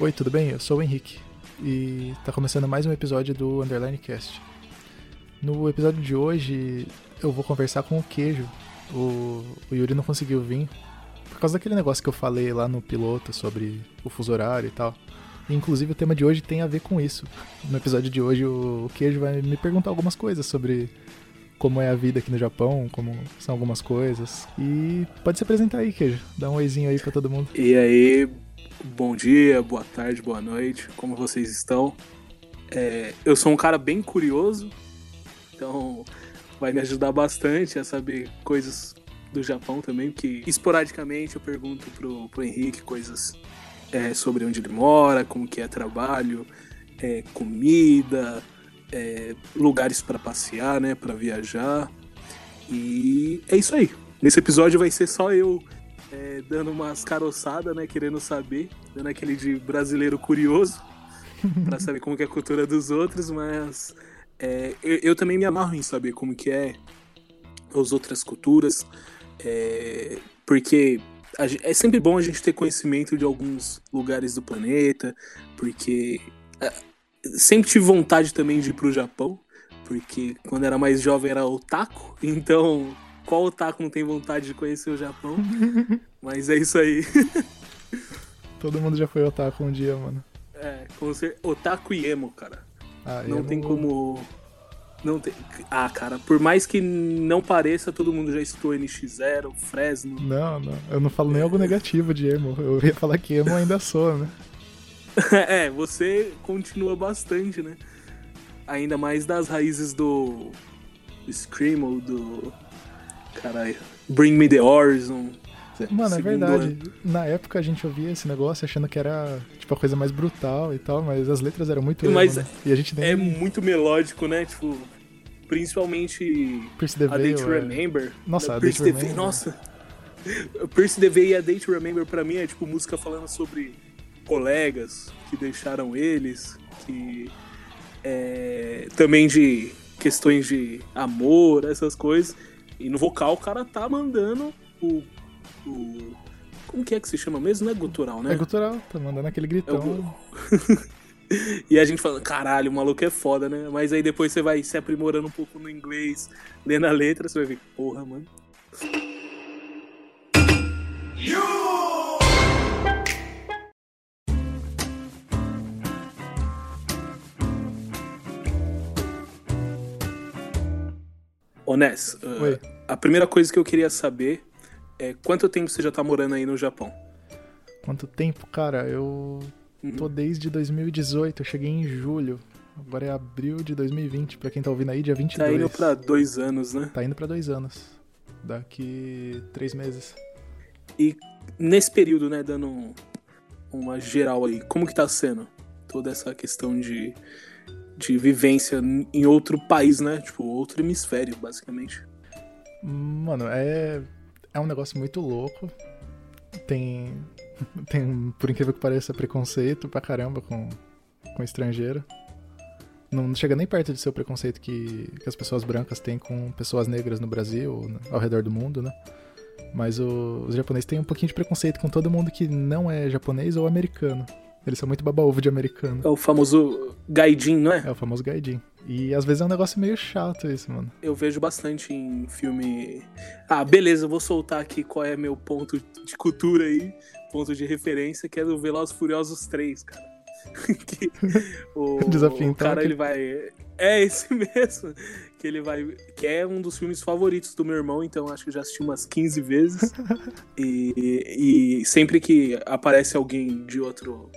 Oi, tudo bem? Eu sou o Henrique e tá começando mais um episódio do Underline Cast. No episódio de hoje eu vou conversar com o Queijo. O, o Yuri não conseguiu vir por causa daquele negócio que eu falei lá no piloto sobre o fuso horário e tal. E, inclusive o tema de hoje tem a ver com isso. No episódio de hoje o, o Queijo vai me perguntar algumas coisas sobre como é a vida aqui no Japão, como são algumas coisas. E pode se apresentar aí, Queijo. Dá um oizinho aí pra todo mundo. E aí, Bom dia, boa tarde, boa noite, como vocês estão? É, eu sou um cara bem curioso, então vai me ajudar bastante a saber coisas do Japão também, que esporadicamente eu pergunto pro, pro Henrique coisas é, sobre onde ele mora, como que é trabalho, é, comida, é, lugares para passear, né, para viajar. E é isso aí. Nesse episódio vai ser só eu é, dando umas caroçadas, né? Querendo saber, dando aquele de brasileiro curioso, para saber como é a cultura dos outros, mas é, eu, eu, também me amarro em saber como que é as outras culturas, é, porque é sempre bom a gente ter conhecimento de alguns lugares do planeta, porque é, sempre tive vontade também de ir pro Japão, porque quando era mais jovem era otaku, então qual otaku não tem vontade de conhecer o Japão? Mas é isso aí. Todo mundo já foi otaku um dia, mano. É, com ser otaku e emo, cara. Ah, não emo... tem como. Não tem. Ah, cara, por mais que não pareça, todo mundo já estou NX0, Fresno. Não, não. Eu não falo nem algo negativo de emo. Eu ia falar que emo ainda sou, né? é, você continua bastante, né? Ainda mais das raízes do Screamo, do Caralho. Bring Me the Horizon. Mano, é verdade. Ano. Na época a gente ouvia esse negócio achando que era tipo a coisa mais brutal e tal, mas as letras eram muito mas emo, né? E a gente nem... É muito melódico, né? Tipo, principalmente Percy the a Day to Remember. Nossa, a Percy the Veil, nossa. Percy the Veil e a Day to Remember pra mim é tipo música falando sobre colegas que deixaram eles, que é, também de questões de amor, essas coisas. E no vocal o cara tá mandando o. o como que é que se chama mesmo? Não é gutural, né? É gutural, tá mandando aquele gritão. É e a gente fala, caralho, o maluco é foda, né? Mas aí depois você vai se aprimorando um pouco no inglês, lendo a letra, você vai ver, porra, mano. Onés, uh, a primeira coisa que eu queria saber é quanto tempo você já tá morando aí no Japão? Quanto tempo, cara? Eu uhum. tô desde 2018, eu cheguei em julho. Agora é abril de 2020, pra quem tá ouvindo aí, dia 22. Tá indo pra dois anos, né? Tá indo pra dois anos. Daqui três meses. E nesse período, né, dando uma geral aí, como que tá sendo toda essa questão de de vivência em outro país, né? Tipo, outro hemisfério, basicamente. Mano, é, é um negócio muito louco. Tem, tem, por incrível que pareça, preconceito pra caramba com, com estrangeiro. Não chega nem perto de ser o preconceito que, que as pessoas brancas têm com pessoas negras no Brasil, ao redor do mundo, né? Mas o, os japoneses têm um pouquinho de preconceito com todo mundo que não é japonês ou americano. Eles são muito baba-ovo de americano. É o famoso gaijin, não é? É o famoso gaijin. E às vezes é um negócio meio chato isso, mano. Eu vejo bastante em filme. Ah, beleza, eu vou soltar aqui qual é meu ponto de cultura aí, ponto de referência, que é do Velozes Furiosos 3, cara. que o, Desafio, então, o cara ele vai. É esse mesmo. Que ele vai. Que é um dos filmes favoritos do meu irmão, então acho que já assisti umas 15 vezes. e, e sempre que aparece alguém de outro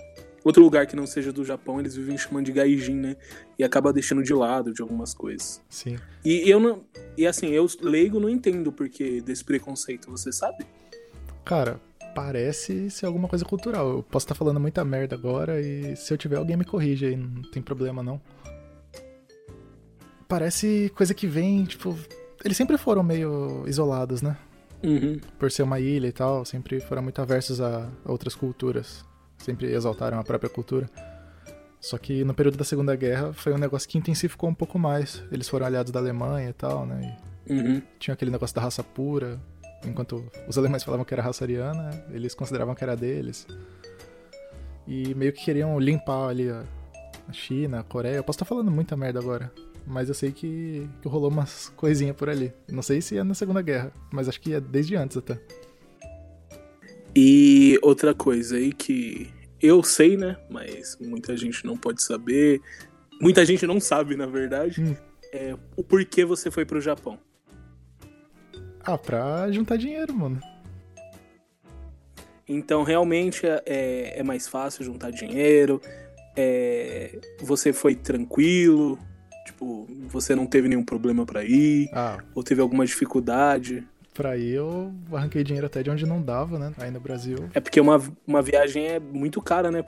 outro lugar que não seja do Japão, eles vivem chamando de gaijin, né? E acaba deixando de lado de algumas coisas. Sim. E, eu não. E assim, eu leigo não entendo o porquê desse preconceito, você sabe? Cara, parece ser alguma coisa cultural. Eu posso estar falando muita merda agora e se eu tiver alguém me corrige aí, não tem problema não. Parece coisa que vem, tipo. Eles sempre foram meio isolados, né? Uhum. Por ser uma ilha e tal, sempre foram muito aversos a outras culturas sempre exaltaram a própria cultura. Só que no período da Segunda Guerra foi um negócio que intensificou um pouco mais. Eles foram aliados da Alemanha e tal, né? E uhum. Tinha aquele negócio da raça pura. Enquanto os alemães falavam que era raça ariana, eles consideravam que era deles. E meio que queriam limpar ali a China, a Coreia. Eu posso estar falando muita merda agora. Mas eu sei que, que rolou umas coisinhas por ali. Não sei se é na Segunda Guerra, mas acho que é desde antes até. E outra coisa aí que eu sei, né? Mas muita gente não pode saber. Muita gente não sabe, na verdade. Hum. É o porquê você foi pro Japão. Ah, pra juntar dinheiro, mano. Então, realmente é, é mais fácil juntar dinheiro. É, você foi tranquilo? Tipo, você não teve nenhum problema para ir? Ah. Ou teve alguma dificuldade? Pra ir eu arranquei dinheiro até de onde não dava, né? Aí no Brasil. É porque uma, uma viagem é muito cara, né?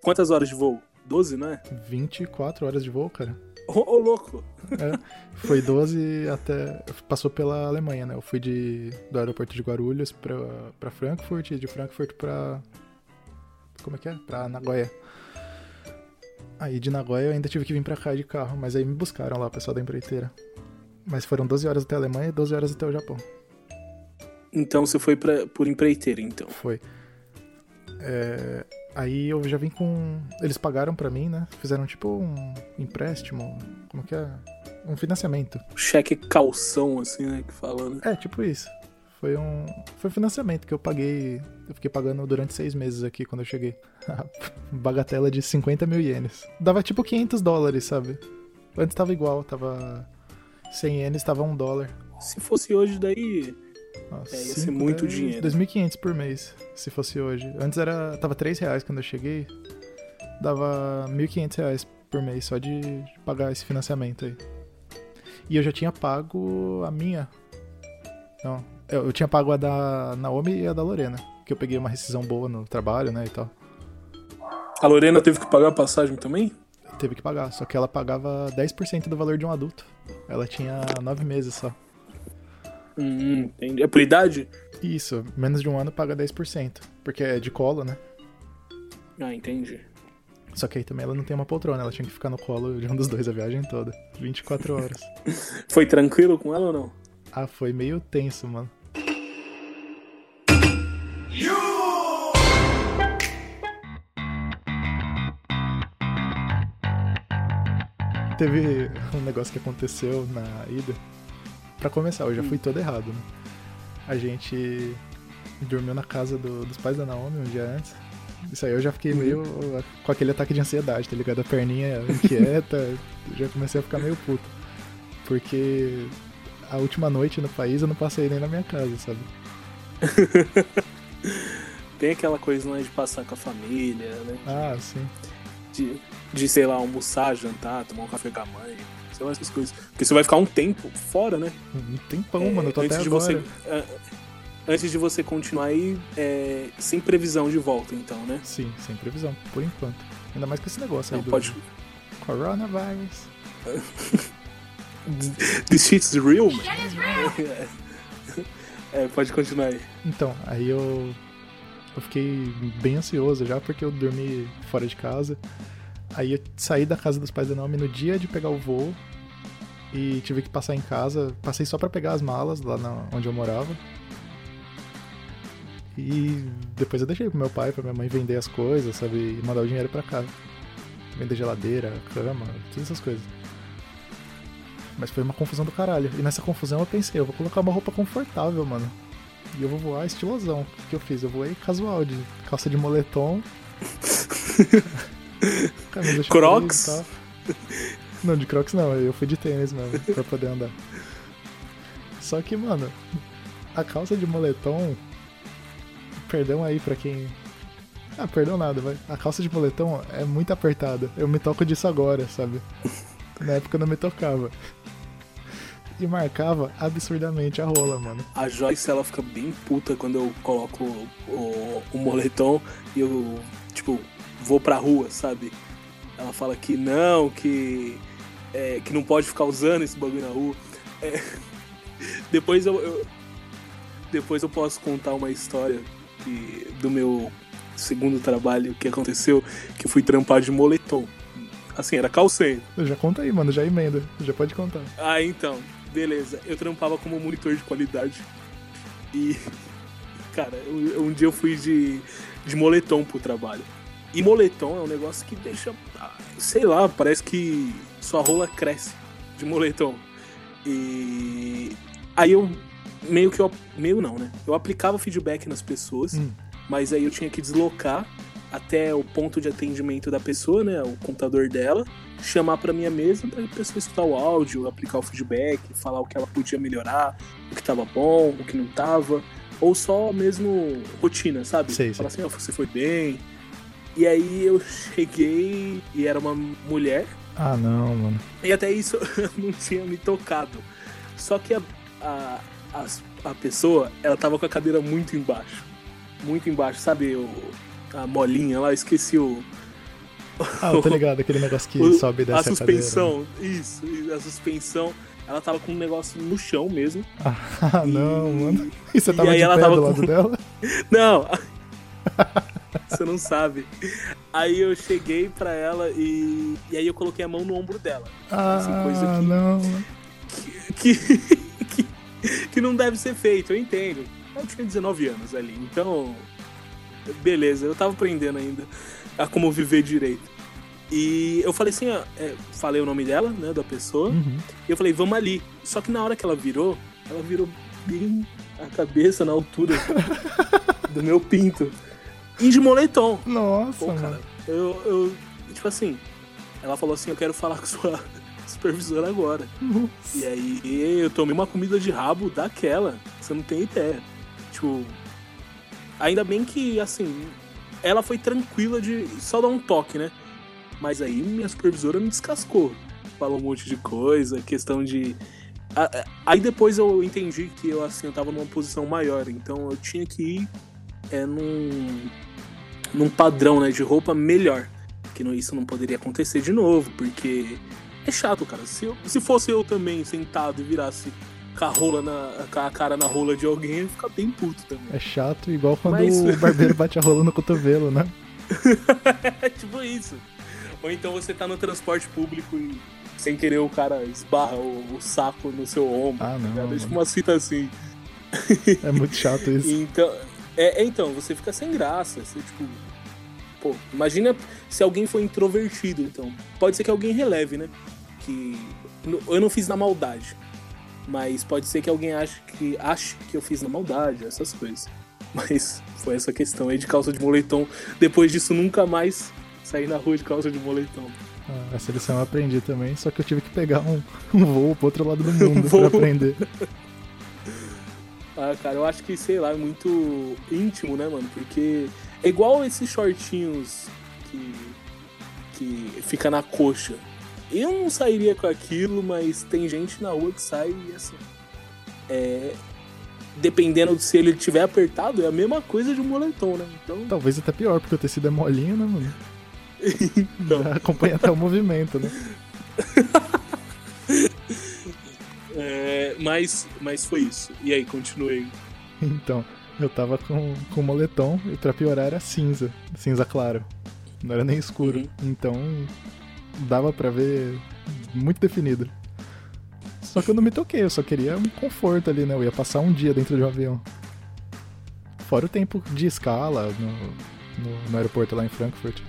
Quantas horas de voo? 12, não é? 24 horas de voo, cara. Ô, oh, oh, louco! É, foi 12 até. Passou pela Alemanha, né? Eu fui de, do aeroporto de Guarulhos pra, pra Frankfurt e de Frankfurt pra. Como é que é? Pra Nagoya. Aí de Nagoya eu ainda tive que vir pra cá de carro, mas aí me buscaram lá, o pessoal da empreiteira. Mas foram 12 horas até a Alemanha e 12 horas até o Japão. Então você foi pra, por empreiteira, então? Foi. É, aí eu já vim com. Eles pagaram para mim, né? Fizeram tipo um empréstimo. Como que é? Um financiamento. Cheque calção, assim, né? Que falando. É, tipo isso. Foi um. Foi um financiamento que eu paguei. Eu fiquei pagando durante seis meses aqui quando eu cheguei. Bagatela de 50 mil ienes. Dava tipo 500 dólares, sabe? Antes tava igual, tava. 100 ienes tava 1 dólar. Se fosse hoje, daí. Nossa, é, ia ser muito 10, dinheiro. 2.500 por mês, se fosse hoje. Antes era. Tava 3 reais quando eu cheguei. Dava 1.500 reais por mês só de pagar esse financiamento aí. E eu já tinha pago a minha. Não, eu, eu tinha pago a da Naomi e a da Lorena. Que eu peguei uma rescisão boa no trabalho, né, e tal. A Lorena teve que pagar a passagem também? Teve que pagar, só que ela pagava 10% do valor de um adulto. Ela tinha 9 meses só. Hum, entendi. É por idade? Isso, menos de um ano paga 10%. Porque é de colo, né? Ah, entendi. Só que aí também ela não tem uma poltrona, ela tinha que ficar no colo de um dos dois a viagem toda. 24 horas. Foi tranquilo com ela ou não? Ah, foi meio tenso, mano. Teve um negócio que aconteceu na ida. Pra começar, eu já fui todo errado, né? A gente dormiu na casa do, dos pais da Naomi um dia antes. Isso aí eu já fiquei meio com aquele ataque de ansiedade, tá ligado? A perninha inquieta, já comecei a ficar meio puto. Porque a última noite no país eu não passei nem na minha casa, sabe? Tem aquela coisa não é de passar com a família, né? Ah, sim de, de, sei lá, almoçar, jantar, tomar um café com a mãe, sei lá, essas coisas. Porque você vai ficar um tempo fora, né? Um tempão, é, mano, eu tô antes até de agora. Você, é, antes de você continuar aí, é, sem previsão de volta, então, né? Sim, sem previsão, por enquanto. Ainda mais com esse negócio Não, aí do pode... coronavirus. This shit's real, man. real. é, pode continuar aí. Então, aí eu eu fiquei bem ansioso já porque eu dormi fora de casa. Aí eu saí da casa dos pais da Naomi no dia de pegar o voo e tive que passar em casa. Passei só para pegar as malas lá na, onde eu morava. E depois eu deixei pro meu pai, pra minha mãe vender as coisas, sabe? E mandar o dinheiro para casa. Vender geladeira, cama, todas essas coisas. Mas foi uma confusão do caralho. E nessa confusão eu pensei, eu vou colocar uma roupa confortável, mano. E eu vou voar estilosão. O que eu fiz? Eu voei casual, de calça de moletom. camisa Crocs? Tal. Não, de Crocs não, eu fui de tênis mesmo, pra poder andar. Só que, mano, a calça de moletom. Perdão aí pra quem. Ah, perdão nada, vai. A calça de moletom é muito apertada. Eu me toco disso agora, sabe? Na época eu não me tocava e marcava absurdamente a rola, mano. A Joyce, ela fica bem puta quando eu coloco o, o, o moletom e eu, tipo, vou pra rua, sabe? Ela fala que não, que, é, que não pode ficar usando esse bagulho na rua. É, depois eu, eu, depois eu posso contar uma história que, do meu segundo trabalho que aconteceu, que fui trampar de moletom. Assim, era calcém. Já conta aí, mano, já emenda. Já pode contar. Ah, então. Beleza, eu trampava como monitor de qualidade. E, cara, um dia eu fui de, de moletom pro trabalho. E moletom é um negócio que deixa. Sei lá, parece que sua rola cresce de moletom. E. Aí eu. Meio que eu. Meio não, né? Eu aplicava feedback nas pessoas, Hum. mas aí eu tinha que deslocar até o ponto de atendimento da pessoa, né? O computador dela, chamar pra minha mesa pra pessoa escutar o áudio, aplicar o feedback, falar o que ela podia melhorar, o que tava bom, o que não tava. Ou só mesmo rotina, sabe? Sei, Falar assim, ó, você foi bem. E aí eu cheguei e era uma mulher, Ah, não, mano. e até isso eu não tinha me tocado. Só que a, a, as- a pessoa, ela tava com a cadeira muito embaixo. Muito embaixo, sabe? O, a molinha lá, eu esqueci o. Ah, eu tô ligado, aquele negócio que o- sobe e desce a a cadeira, né? suspensão. Isso, a suspensão. Ela tava com um negócio no chão mesmo. Ah, não, E- mano. E você e tava aí de ela tava do com- lado dela? Não! Você não sabe. Aí eu cheguei pra ela e. E aí eu coloquei a mão no ombro dela. Ah, coisa que- não. que, que, que não deve ser feito, eu entendo. Eu tinha 19 anos ali, então. Beleza, eu tava aprendendo ainda a como viver direito. E eu falei assim, ó, é, falei o nome dela, né, da pessoa, Uhum. e eu falei, vamos ali. Só que na hora que ela virou, ela virou bem a cabeça na altura do meu pinto. E de moletom. Nossa, Pô, cara, eu, eu. Tipo assim, ela falou assim: eu quero falar com sua supervisora agora. E aí eu tomei uma comida de rabo daquela, você não tem ideia. Tipo, ainda bem que, assim, ela foi tranquila de só dar um toque, né? Mas aí minha supervisora me descascou. Falou um monte de coisa, questão de. Aí depois eu entendi que eu, assim, eu tava numa posição maior, então eu tinha que ir é, num, num padrão, né, de roupa melhor. Que não, isso não poderia acontecer de novo, porque é chato, cara. Se, eu- se fosse eu também sentado e virasse com a, rola na, com a cara na rola de alguém, eu ia ficar bem puto também. É chato, igual quando Mas- o barbeiro bate a rola no cotovelo, né? É tipo isso. Ou então você tá no transporte público e sem querer o cara esbarra o, o saco no seu ombro. Ah, tá não? É mano. tipo uma cita assim. É muito chato isso. Então, é, é, então, você fica sem graça. Você, tipo. Pô, imagina se alguém for introvertido, então. Pode ser que alguém releve, né? Que. Eu não fiz na maldade. Mas pode ser que alguém ache que, ache que eu fiz na maldade, essas coisas. Mas foi essa questão aí de calça de moletom. Depois disso, nunca mais saí na rua de calça de moletom. Ah, essa lição eu aprendi também, só que eu tive que pegar um, um voo pro outro lado do mundo voo. pra aprender. Ah, cara, eu acho que, sei lá, é muito íntimo, né, mano? Porque é igual esses shortinhos que, que fica na coxa. Eu não sairia com aquilo, mas tem gente na rua que sai e assim. É. Dependendo de se ele tiver apertado, é a mesma coisa de um moletom, né? Então. Talvez até pior, porque o tecido é molinho, né, mano? então Já acompanha até o movimento, né? é, mas, mas foi isso. E aí, continuei. Então, eu tava com, com moletom e pra piorar era cinza, cinza claro. Não era nem escuro. Uhum. Então, dava pra ver muito definido. Só que eu não me toquei, eu só queria um conforto ali, né? Eu ia passar um dia dentro de um avião. Fora o tempo de escala no, no, no aeroporto lá em Frankfurt.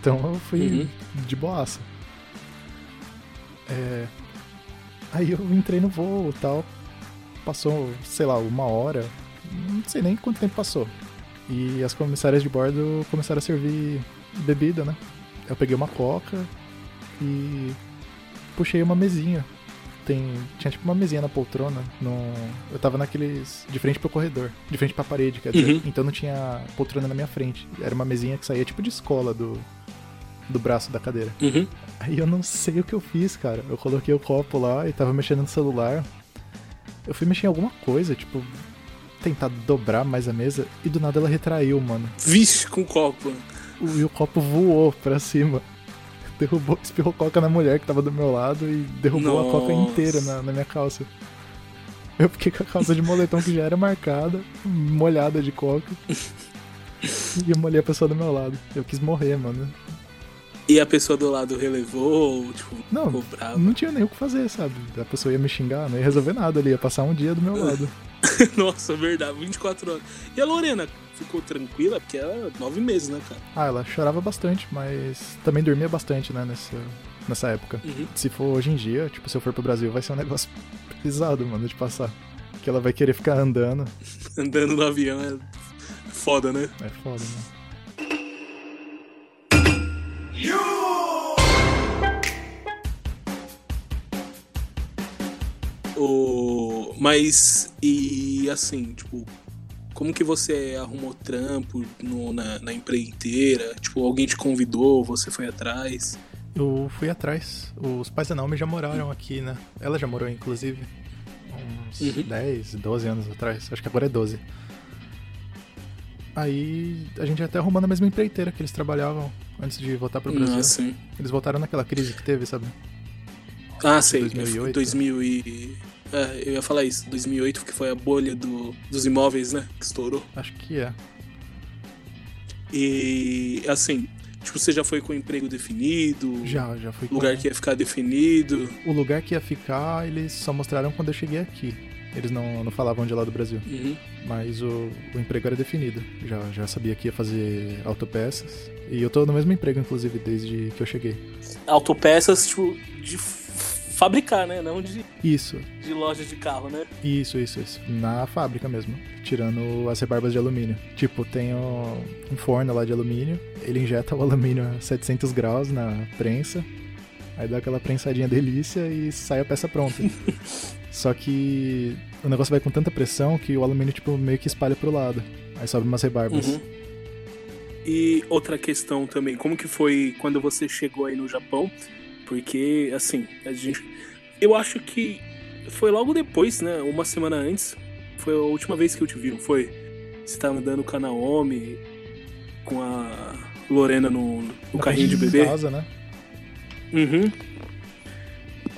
Então eu fui Uhum. de boaça. É, Aí eu entrei no voo e tal. Passou, sei lá, uma hora. Não sei nem quanto tempo passou. E as comissárias de bordo começaram a servir bebida, né? Eu peguei uma coca e puxei uma mesinha. Tem, tinha tipo uma mesinha na poltrona. No, eu tava naqueles. de frente pro corredor. De frente pra parede, quer dizer. Uhum. Então não tinha poltrona na minha frente. Era uma mesinha que saía tipo de escola do, do braço da cadeira. Uhum. Aí eu não sei o que eu fiz, cara. Eu coloquei o copo lá e tava mexendo no celular. Eu fui mexer em alguma coisa, tipo, tentar dobrar mais a mesa e do nada ela retraiu, mano. Vixe, com copo. O- E o copo voou pra cima. Derrubou, espirrou coca na mulher que tava do meu lado e derrubou a coca Nossa. inteira na, na minha calça. Eu fiquei com a calça de moletom que já era marcada, molhada de coca. E eu molhei a pessoa do meu lado. Eu quis morrer, mano. E a pessoa do lado relevou, ou, tipo, Não, ficou brava. não tinha nem o que fazer, sabe? A pessoa ia me xingar, não ia resolver nada ali, ia passar um dia do meu lado. Nossa, verdade, 24 horas. E a Lorena ficou tranquila? Porque ela nove meses, né, cara? Ah, ela chorava bastante, mas também dormia bastante, né, nessa, nessa época. Uhum. Se for hoje em dia, tipo, se eu for pro Brasil, vai ser um negócio pesado, mano, de passar. Que ela vai querer ficar andando. Andando no avião é foda, né? É foda, né? O... Mas, e assim, tipo, como que você arrumou trampo no, na, na empreiteira? Tipo, alguém te convidou, você foi atrás? Eu fui atrás. Os pais da Naomi já moraram aqui, né? Ela já morou, inclusive, uns Uhum. 10, 12 anos atrás. Acho que agora é 12. Aí a gente até arrumou na mesma empreiteira que eles trabalhavam antes de voltar pro Brasil. Ah, sim. Eles voltaram naquela crise que teve, sabe? Ah, sei. 2008. 2000 e... É, eu ia falar isso. 2008, que foi a bolha do, dos imóveis, né? Que estourou. Acho que é. E, assim, tipo, você já foi com o emprego definido? Já, já fui com... Lugar que ia ficar definido? O lugar que ia ficar, eles só mostraram quando eu cheguei aqui. Eles não, não falavam de lá do Brasil. Uhum. Mas o, o emprego era definido. Já, já sabia que ia fazer autopeças. E eu tô no mesmo emprego, inclusive, desde que eu cheguei. Autopeças, tipo, de fabricar, né? Não de, Isso, de loja de carro, né? isso, isso, isso. Na fábrica mesmo. Tirando as rebarbas de alumínio. Tipo, tem um, um forno lá de alumínio. Ele injeta o alumínio a 700 graus na prensa. Aí dá aquela prensadinha delícia e sai a peça pronta. Só que o negócio vai com tanta pressão que o alumínio, tipo, meio que espalha pro lado. Aí sobe umas rebarbas. Uhum. E outra questão também, como que foi quando você chegou aí no Japão? Porque, assim, a gente. Eu acho que foi logo depois, né? Uma semana antes. Foi a última vez que eu te vi, não foi? Você tava andando com a Naomi, com a Lorena no, no Na carrinho de bebê. Casa, né? Uhum.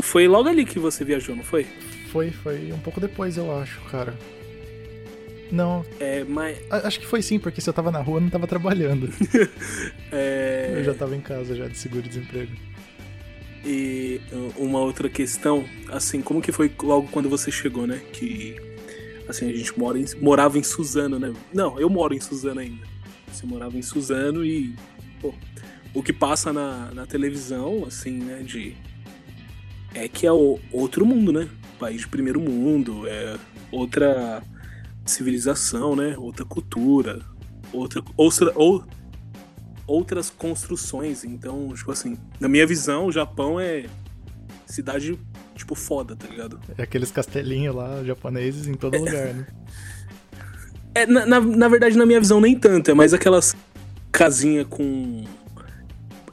Foi logo ali que você viajou, não foi? Foi, foi um pouco depois, eu acho, cara. Não, É, mas. acho que foi sim, porque se eu tava na rua, eu não tava trabalhando. É, Eu já tava em casa, já, de seguro-desemprego. E uh, uma outra questão, assim, como que foi logo quando você chegou, né? Que assim, a gente mora em- morava em Suzano, né? Não, eu moro em Suzano ainda. Você morava em Suzano e pô, o que passa na, na televisão, assim, né, de é que é o, outro mundo, né? País de primeiro mundo, é outra civilização, né? Outra cultura, outra outra ou, outras construções. Então, tipo assim, na minha visão, o Japão é cidade, tipo, foda, tá ligado? É aqueles castelinhos lá, japoneses, em todo lugar, né? É, na, na, na verdade, na minha visão, nem tanto. É mais aquelas casinha com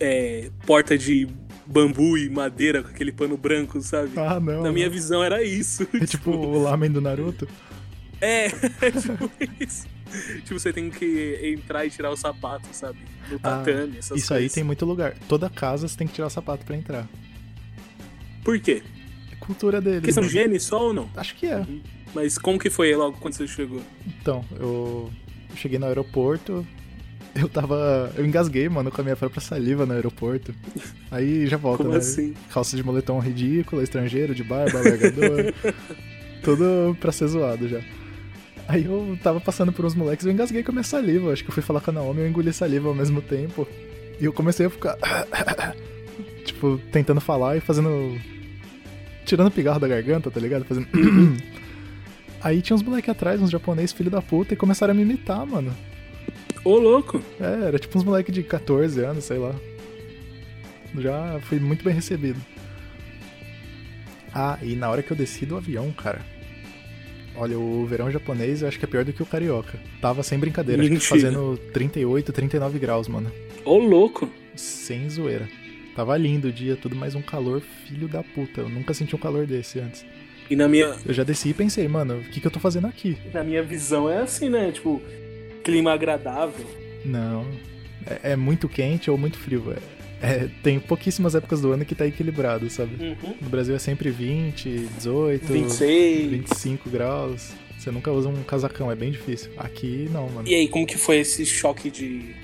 é, porta de bambu e madeira com aquele pano branco, sabe? Ah, não. na minha não. visão era isso. É tipo o lamen do Naruto. É, é tipo isso. Tipo, você tem que entrar e tirar o sapato, sabe? No tatame, essas Ah, Isso aí coisas. tem muito lugar. Toda casa você tem que tirar o sapato pra entrar. Por quê? É cultura deles. Porque são né? higiene só ou não? Acho que é. Mas como que foi logo quando você chegou? Então, eu cheguei no aeroporto, eu tava. Eu engasguei, mano, com a minha própria saliva no aeroporto. Aí já volta, Como né? assim? Calça de moletom ridícula, estrangeiro, de barba, largador. tudo pra ser zoado já. Aí eu tava passando por uns moleques e eu engasguei com a minha saliva. Acho que eu fui falar com a Naomi e eu engoli saliva ao mesmo tempo. E eu comecei a ficar. tipo, tentando falar e fazendo. Tirando pigarro da garganta, tá ligado? Fazendo. Aí tinha uns moleques atrás, uns japoneses, filho da puta, e começaram a me imitar, mano. Ô, louco! É, era tipo uns moleques de 14 anos, sei lá. Já fui muito bem recebido. Ah, e na hora que eu desci do avião, cara. Olha, o verão japonês eu acho que é pior do que o carioca. Tava sem brincadeira, acho que Mentira. fazendo 38, 39 graus, mano. Ô, louco! Sem zoeira. Tava lindo o dia, tudo mais um calor filho da puta. Eu nunca senti um calor desse antes. E na minha, Eu já desci e pensei, mano, o que, que eu tô fazendo aqui? na minha visão é assim, né? Tipo, clima agradável. Não. É, é muito quente ou muito frio. É- é, tem pouquíssimas épocas do ano que tá equilibrado, sabe? Uhum. No Brasil é sempre 20, 18, 26. 25 graus. Você nunca usa um casacão, é bem difícil. Aqui não, mano. E aí, como que foi esse choque de,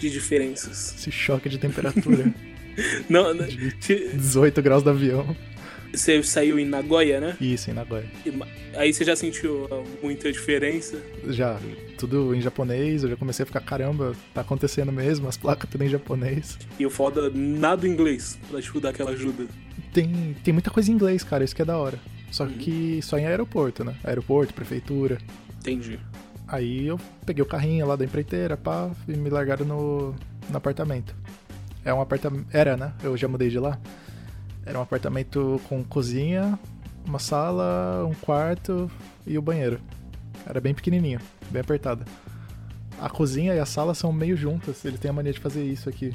de diferenças? Esse choque de temperatura Não, não de ti- 18 graus do avião. Você saiu em Nagoya, né? Isso, em Nagoya. Aí você já sentiu muita diferença? Já, tudo em japonês, eu já comecei a ficar, caramba, tá acontecendo mesmo, as placas tudo em japonês. E o foda, nada em inglês, pra te dar aquela ajuda. Tem, tem muita coisa em inglês, cara, isso que é da hora. Só uhum. que só em aeroporto, né? Aeroporto, prefeitura. Entendi. Aí eu peguei o carrinho lá da empreiteira, pá, e me largaram no, no apartamento. É um apartamento. Era, né? Eu já mudei de lá. Era um apartamento com cozinha, uma sala, um quarto e o banheiro. Era bem pequenininho, bem apertada. A cozinha e a sala são meio juntas, ele tem a mania de fazer isso aqui.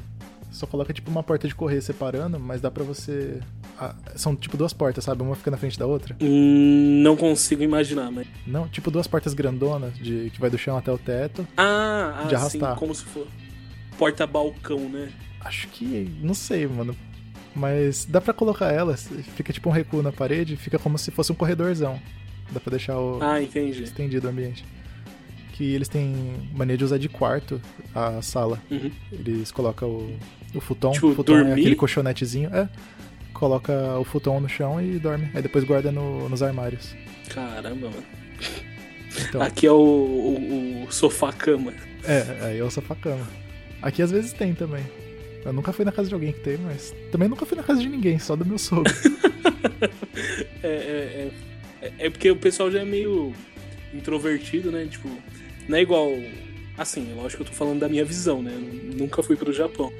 Só coloca tipo uma porta de correr separando, mas dá pra você. Ah, são tipo duas portas, sabe? Uma fica na frente da outra. Hum, não consigo imaginar, mas. Não, tipo duas portas grandonas, de que vai do chão até o teto. Ah, de ah, arrastar. Sim, como se for. Porta-balcão, né? Acho que. Não sei, mano. Mas dá pra colocar elas, fica tipo um recuo na parede, fica como se fosse um corredorzão. Dá pra deixar o. Ah. Estendido o ambiente. Que eles têm mania de usar de quarto a sala. Uhum. Eles colocam o, o futon. Tipo, o futon dormir? é aquele colchonetezinho. É. Coloca o futon no chão e dorme. Aí depois guarda no, nos armários. Caramba, mano. Então, Aqui é o, o, o sofá-cama. É, aí é o sofá-cama. Aqui às vezes tem também. Eu nunca fui na casa de alguém que tem, mas também nunca fui na casa de ninguém, só do meu sogro. é, é, é, é, porque o pessoal já é meio introvertido, né? Tipo, não é igual. Assim, lógico que eu tô falando da minha visão, né? Eu nunca fui pro Japão.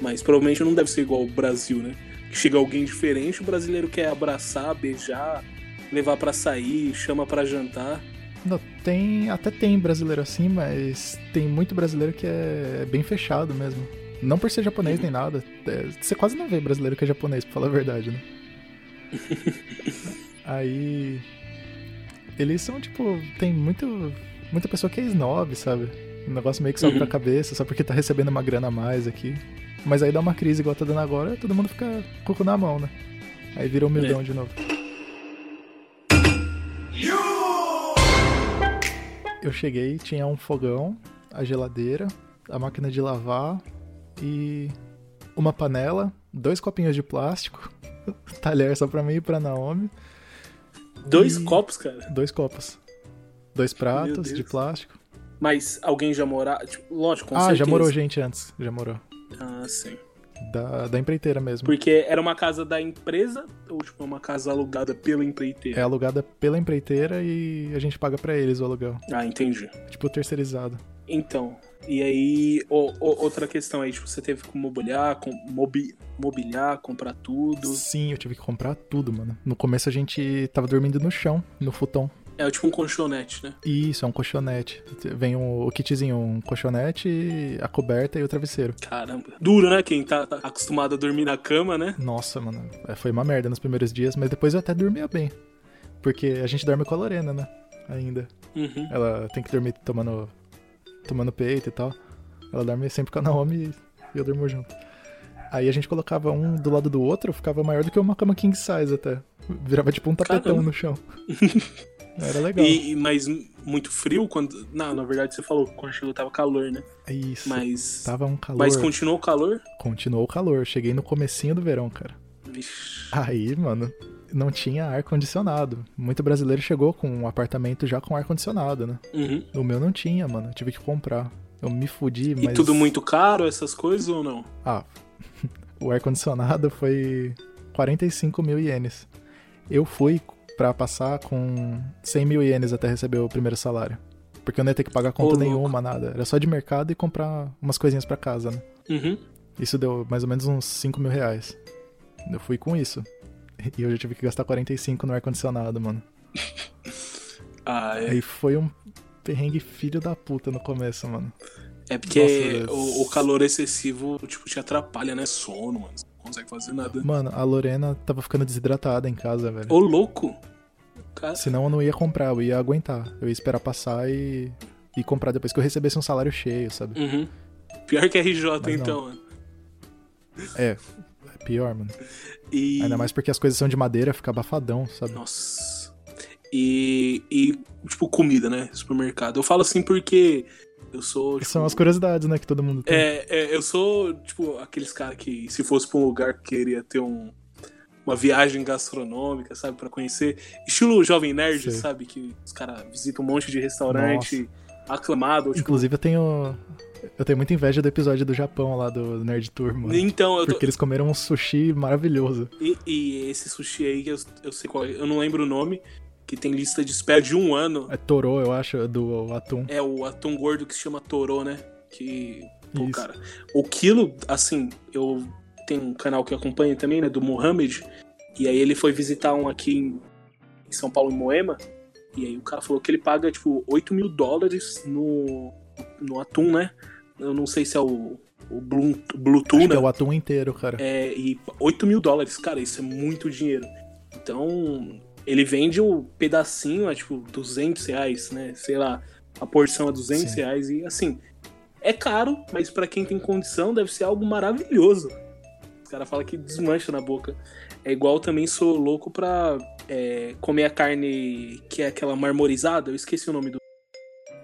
Mas provavelmente não deve ser igual o Brasil, né? Que chega alguém diferente, o brasileiro quer abraçar, beijar, levar para sair, chama para jantar. Não, tem. Até tem brasileiro assim, mas tem muito brasileiro que é bem fechado mesmo. Não por ser japonês nem nada. É, você quase não vê brasileiro que é japonês, pra falar a verdade, né? Aí. Eles são, tipo, tem muito, muita pessoa que é snob, sabe? Um negócio meio que sobe uhum. pra cabeça, só porque tá recebendo uma grana a mais aqui. Mas aí dá uma crise igual tá dando agora, todo mundo fica com o cu na mão, né? Aí vira humildão é. de novo. Eu cheguei, tinha um fogão, a geladeira, a máquina de lavar, e uma panela, dois copinhos de plástico, talher só pra mim e pra Naomi. Dois e... copos, cara? Dois copos. Dois pratos de plástico. Mas alguém já mora. Tipo, lógico, com Ah, certeza. já morou gente antes, já morou. Ah, sim. Da, da empreiteira mesmo. Porque era uma casa da empresa ou tipo uma casa alugada pela empreiteira? É alugada pela empreiteira e a gente paga para eles o aluguel. Ah, entendi. Tipo terceirizado. Então, e aí, o, o, outra questão aí, tipo, você teve que mobiliar, com, mobi, mobiliar, comprar tudo. Sim, eu tive que comprar tudo, mano. No começo a gente tava dormindo no chão, no futon. É tipo um colchonete, né? Isso, é um colchonete. Vem um, o kitzinho, um colchonete, a coberta e o travesseiro. Caramba. Duro, né? Quem tá, tá acostumado a dormir na cama, né? Nossa, mano. É, foi uma merda nos primeiros dias, mas depois eu até dormia bem. Porque a gente dorme com a Lorena, né? Ainda. Uhum. Ela tem que dormir tomando tomando peito e tal. Ela dorme sempre com a Naomi e eu durmo junto. Aí a gente colocava um do lado do outro, ficava maior do que uma cama king size até. Virava tipo um tapetão Caramba. no chão. Era legal. E, mas muito frio quando. Não, na verdade você falou que quando chegou tava calor, né? Isso. Mas. Tava um calor. Mas continuou o calor? Continuou o calor. Cheguei no comecinho do verão, cara. Vixe. Aí, mano, não tinha ar-condicionado. Muito brasileiro chegou com um apartamento já com ar-condicionado, né? Uhum. O meu não tinha, mano. Eu tive que comprar. Eu me fudi, mas. E tudo muito caro, essas coisas ou não? Ah, o ar-condicionado foi 45 mil ienes. Eu fui para passar com 100 mil ienes até receber o primeiro salário. Porque eu não ia ter que pagar conta Ô, nenhuma, nada. Era só de mercado e comprar umas coisinhas para casa, né? Uhum. Isso deu mais ou menos uns 5 mil reais. Eu fui com isso. E eu já tive que gastar 45 no ar-condicionado, mano. ah, é. Aí foi um perrengue filho da puta no começo, mano. É porque Nossa, o, o, calor excessivo, tipo, te atrapalha, né? Sono, mano. Você não consegue fazer nada. Mano, a Lorena tava ficando desidratada em casa, velho. Ô, louco! Cara... Senão eu não ia comprar, eu ia aguentar. Eu ia esperar passar e, e comprar depois que eu recebesse um salário cheio, sabe? Uhum. Pior que RJ, Mas então, mano. É, é pior, mano. E... Ainda mais porque as coisas são de madeira, fica abafadão, sabe? Nossa. E, e, tipo, comida, né? Supermercado. Eu falo assim porque eu sou. Tipo, São as curiosidades, né? Que todo mundo tem. É, é eu sou, tipo, aqueles caras que, se fosse pra um lugar, queria ter um, uma viagem gastronômica, sabe, para conhecer. Estilo Jovem Nerd, Sei. sabe, que os caras visitam um monte de restaurante aclamado. Tipo... Inclusive eu tenho. Eu tenho muita inveja do episódio do Japão lá do Nerd Tour, mano. Então, eu tô... Porque eles comeram um sushi maravilhoso. E, e esse sushi aí, que eu, eu sei qual é, eu não lembro o nome, que tem lista de espera de um ano. É Toro, eu acho, do atum. É o atum gordo que se chama Toro, né? Que. Pô, Isso. cara. O quilo, assim, eu tenho um canal que eu acompanho também, né? Do Mohamed. E aí ele foi visitar um aqui em, em São Paulo, em Moema. E aí o cara falou que ele paga, tipo, 8 mil dólares no, no atum, né? Eu não sei se é o, o Blue, Blue Acho é o atum inteiro, cara. É, e 8 mil dólares, cara, isso é muito dinheiro. Então, ele vende o pedacinho a, tipo, 200 reais, né? Sei lá, a porção a 200 Sim. reais. E, assim, é caro, mas pra quem tem condição deve ser algo maravilhoso. Os caras falam que desmancha na boca. É igual também sou louco pra é, comer a carne que é aquela marmorizada. Eu esqueci o nome do,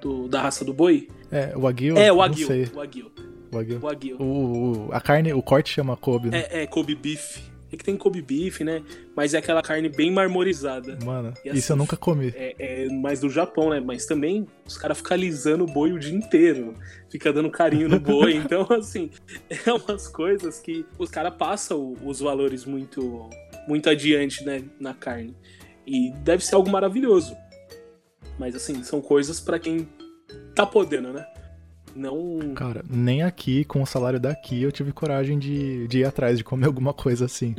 do- da raça do boi. É, o Wagyu? É, o sei. O Wagyu. O Wagyu. O Wagyu. O, o- a carne, o corte chama Kobe, né? É, é Kobe beef. É que tem Kobe beef, né? Mas é aquela carne bem marmorizada. Mano, E isso eu assim, nunca comi. É, é mais do Japão, né? Mas também os caras ficam alisando o boi o dia inteiro. Fica dando carinho no boi. então, assim, é umas coisas que os caras passam os valores muito, muito adiante, né? Na carne. E deve ser algo maravilhoso. Mas, assim, são coisas pra quem tá podendo, né? Não. Cara, nem aqui, com o salário daqui, eu tive coragem de, de ir atrás de comer alguma coisa assim.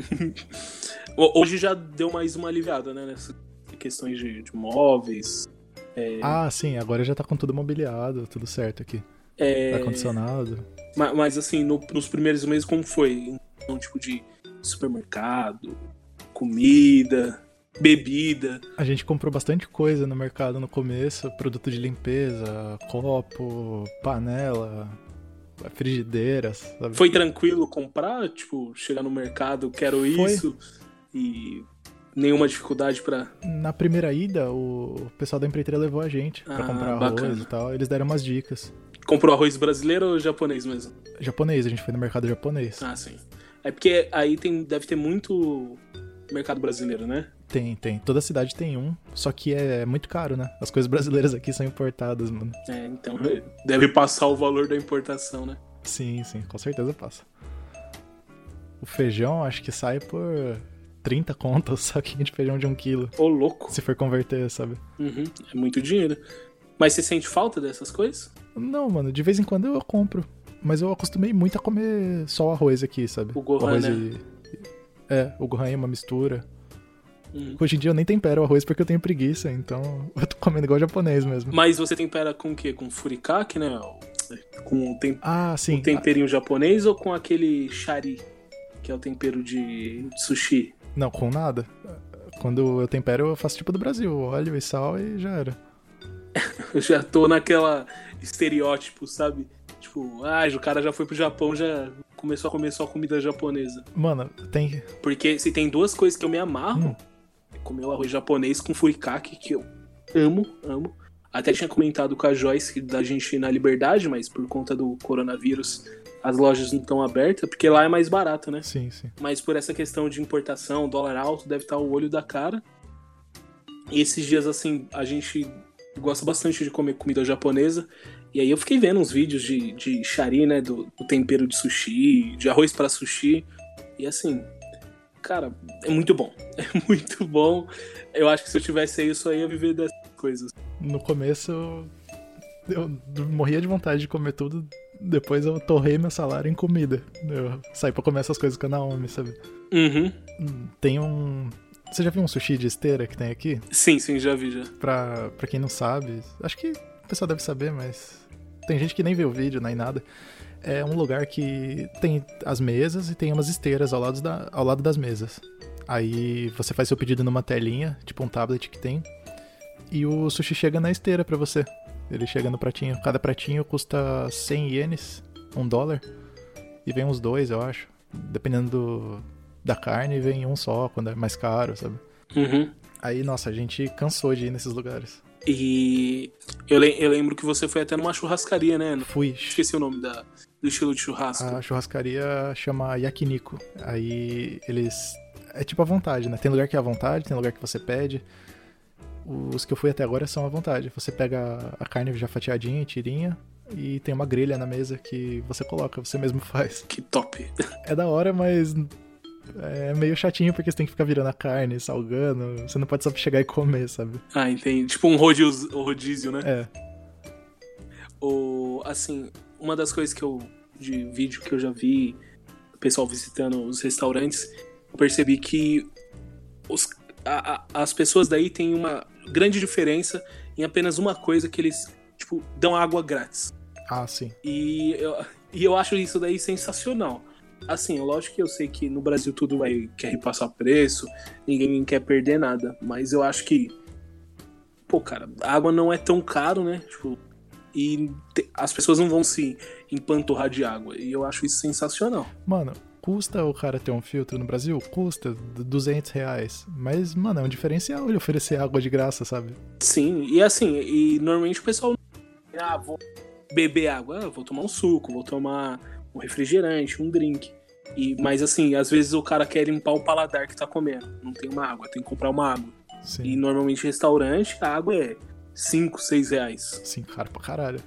Ho- Hoje já deu mais uma aliviada, né? Nessas questões de, de móveis. Ah, sim, agora já tá com tudo mobiliado, tudo certo aqui. É, Ar-condicionado. Ma- Mas assim, no- nos primeiros meses, como foi? Um tipo de supermercado, comida, bebida. A gente comprou bastante coisa no mercado no começo, produto de limpeza, copo, panela, frigideiras, sabe? Foi tranquilo comprar? Tipo, chegar no mercado, quero Foi. isso e nenhuma dificuldade pra. Na primeira ida, o pessoal da empreiteira levou a gente pra Ah, comprar arroz bacana. e tal. Eles deram umas dicas. Comprou arroz brasileiro ou japonês mesmo? Japonês, a gente foi no mercado japonês. Ah, sim. É porque aí tem, deve ter muito mercado brasileiro, né? Tem, tem. Toda cidade tem um, só que é muito caro, né? As coisas brasileiras aqui são importadas, mano. É, então deve passar o valor da importação, né? Sim, sim, com certeza passa. O feijão acho que sai por 30 contas, saquinho de feijão de um quilo. Ô, louco. Se for converter, sabe? Uhum, é muito dinheiro. Mas você sente falta dessas coisas? Não, mano, de vez em quando eu compro. Mas eu acostumei muito a comer só o arroz aqui, sabe? O Gohan, arroz né? e... É, o Gohan é uma mistura. Uhum. Hoje em dia eu nem tempero o arroz porque eu tenho preguiça, então eu tô comendo igual japonês mesmo. Mas você tempera com o quê? Com furikake, né? Com o tem- Ah, sim. um temperinho japonês ou com aquele shari, que é o tempero de sushi? Não, com nada. Quando eu tempero, eu faço tipo do Brasil, óleo e sal e já era. Eu já tô naquela estereótipo, sabe? Tipo, ah, o cara já foi pro Japão, já começou a comer só comida japonesa. Mano, tem. Porque se tem duas coisas que eu me amarro, Hum. é comer o arroz japonês com furikake, que eu amo, amo. Até tinha comentado com a Joyce da gente ir na Liberdade, mas por conta do coronavírus as lojas não estão abertas, porque lá é mais barato, né? Sim, sim. Mas por essa questão de importação, dólar alto, deve estar o olho da cara. E esses dias, assim, a gente gosta bastante de comer comida japonesa. E aí eu fiquei vendo uns vídeos de, de shari, né? Do, do tempero de sushi, de arroz para sushi. E assim, cara, é muito bom. É muito bom. Eu acho que se eu tivesse isso aí, eu ia viver dessas coisas. No começo eu morria de vontade de comer tudo. Depois eu torrei meu salário em comida. Eu saí pra comer essas coisas com a Naomi, sabe? Uhum. Hum, Tem um. Você já viu um sushi de esteira que tem aqui? Sim, sim, já vi já. Pra, pra quem não sabe, acho que o pessoal deve saber, mas tem gente que nem vê o vídeo nem nada. É um lugar que tem as mesas e tem umas esteiras ao lado, da, ao lado das mesas. Aí você faz seu pedido numa telinha, tipo um tablet que tem, e o sushi chega na esteira pra você. Ele chega no pratinho. Cada pratinho custa 100 ienes, um dólar, e vem uns dois, eu acho. Dependendo do, da carne, vem um só, quando é mais caro, sabe? Uhum. Aí, nossa, a gente cansou de ir nesses lugares. E eu, le- eu lembro que você foi até numa churrascaria, né? Fui. Esqueci o nome da, do estilo de churrasco. A churrascaria chama Yakiniku. Aí eles. é tipo à vontade, né? Tem lugar que é à vontade, tem lugar que você pede. Os que eu fui até agora são à vontade. Você pega a carne já fatiadinha tirinha e tem uma grelha na mesa que você coloca, você mesmo faz. Que top. É da hora, mas é meio chatinho porque você tem que ficar virando a carne, salgando. Você não pode só chegar e comer, sabe? Ah, entendi. Tipo um rodízio, rodízio né? É. O, assim, uma das coisas que eu. de vídeo que eu já vi, o pessoal visitando os restaurantes, eu percebi que os, a, a, as pessoas daí têm uma grande diferença em apenas uma coisa que eles, tipo, dão água grátis. Ah, sim. E eu, e eu acho isso daí sensacional. Assim, lógico que eu sei que no Brasil tudo vai quer repassar preço, ninguém quer perder nada, mas eu acho que pô, cara, a água não é tão caro, né? Tipo, e te, as pessoas não vão se empanturrar de água, e eu acho isso sensacional. Mano, custa o cara ter um filtro no Brasil? Custa 200 reais. Mas, mano, é um diferencial ele oferecer água de graça, sabe? Sim, e assim, e normalmente o pessoal. Ah, vou beber água, ah, vou tomar um suco, vou tomar um refrigerante, um drink. E, mas assim, às vezes o cara quer limpar o paladar que tá comendo. Não tem uma água, tem que comprar uma água. Sim. E normalmente restaurante, a água é 5, 6 reais. Sim, caro pra caralho.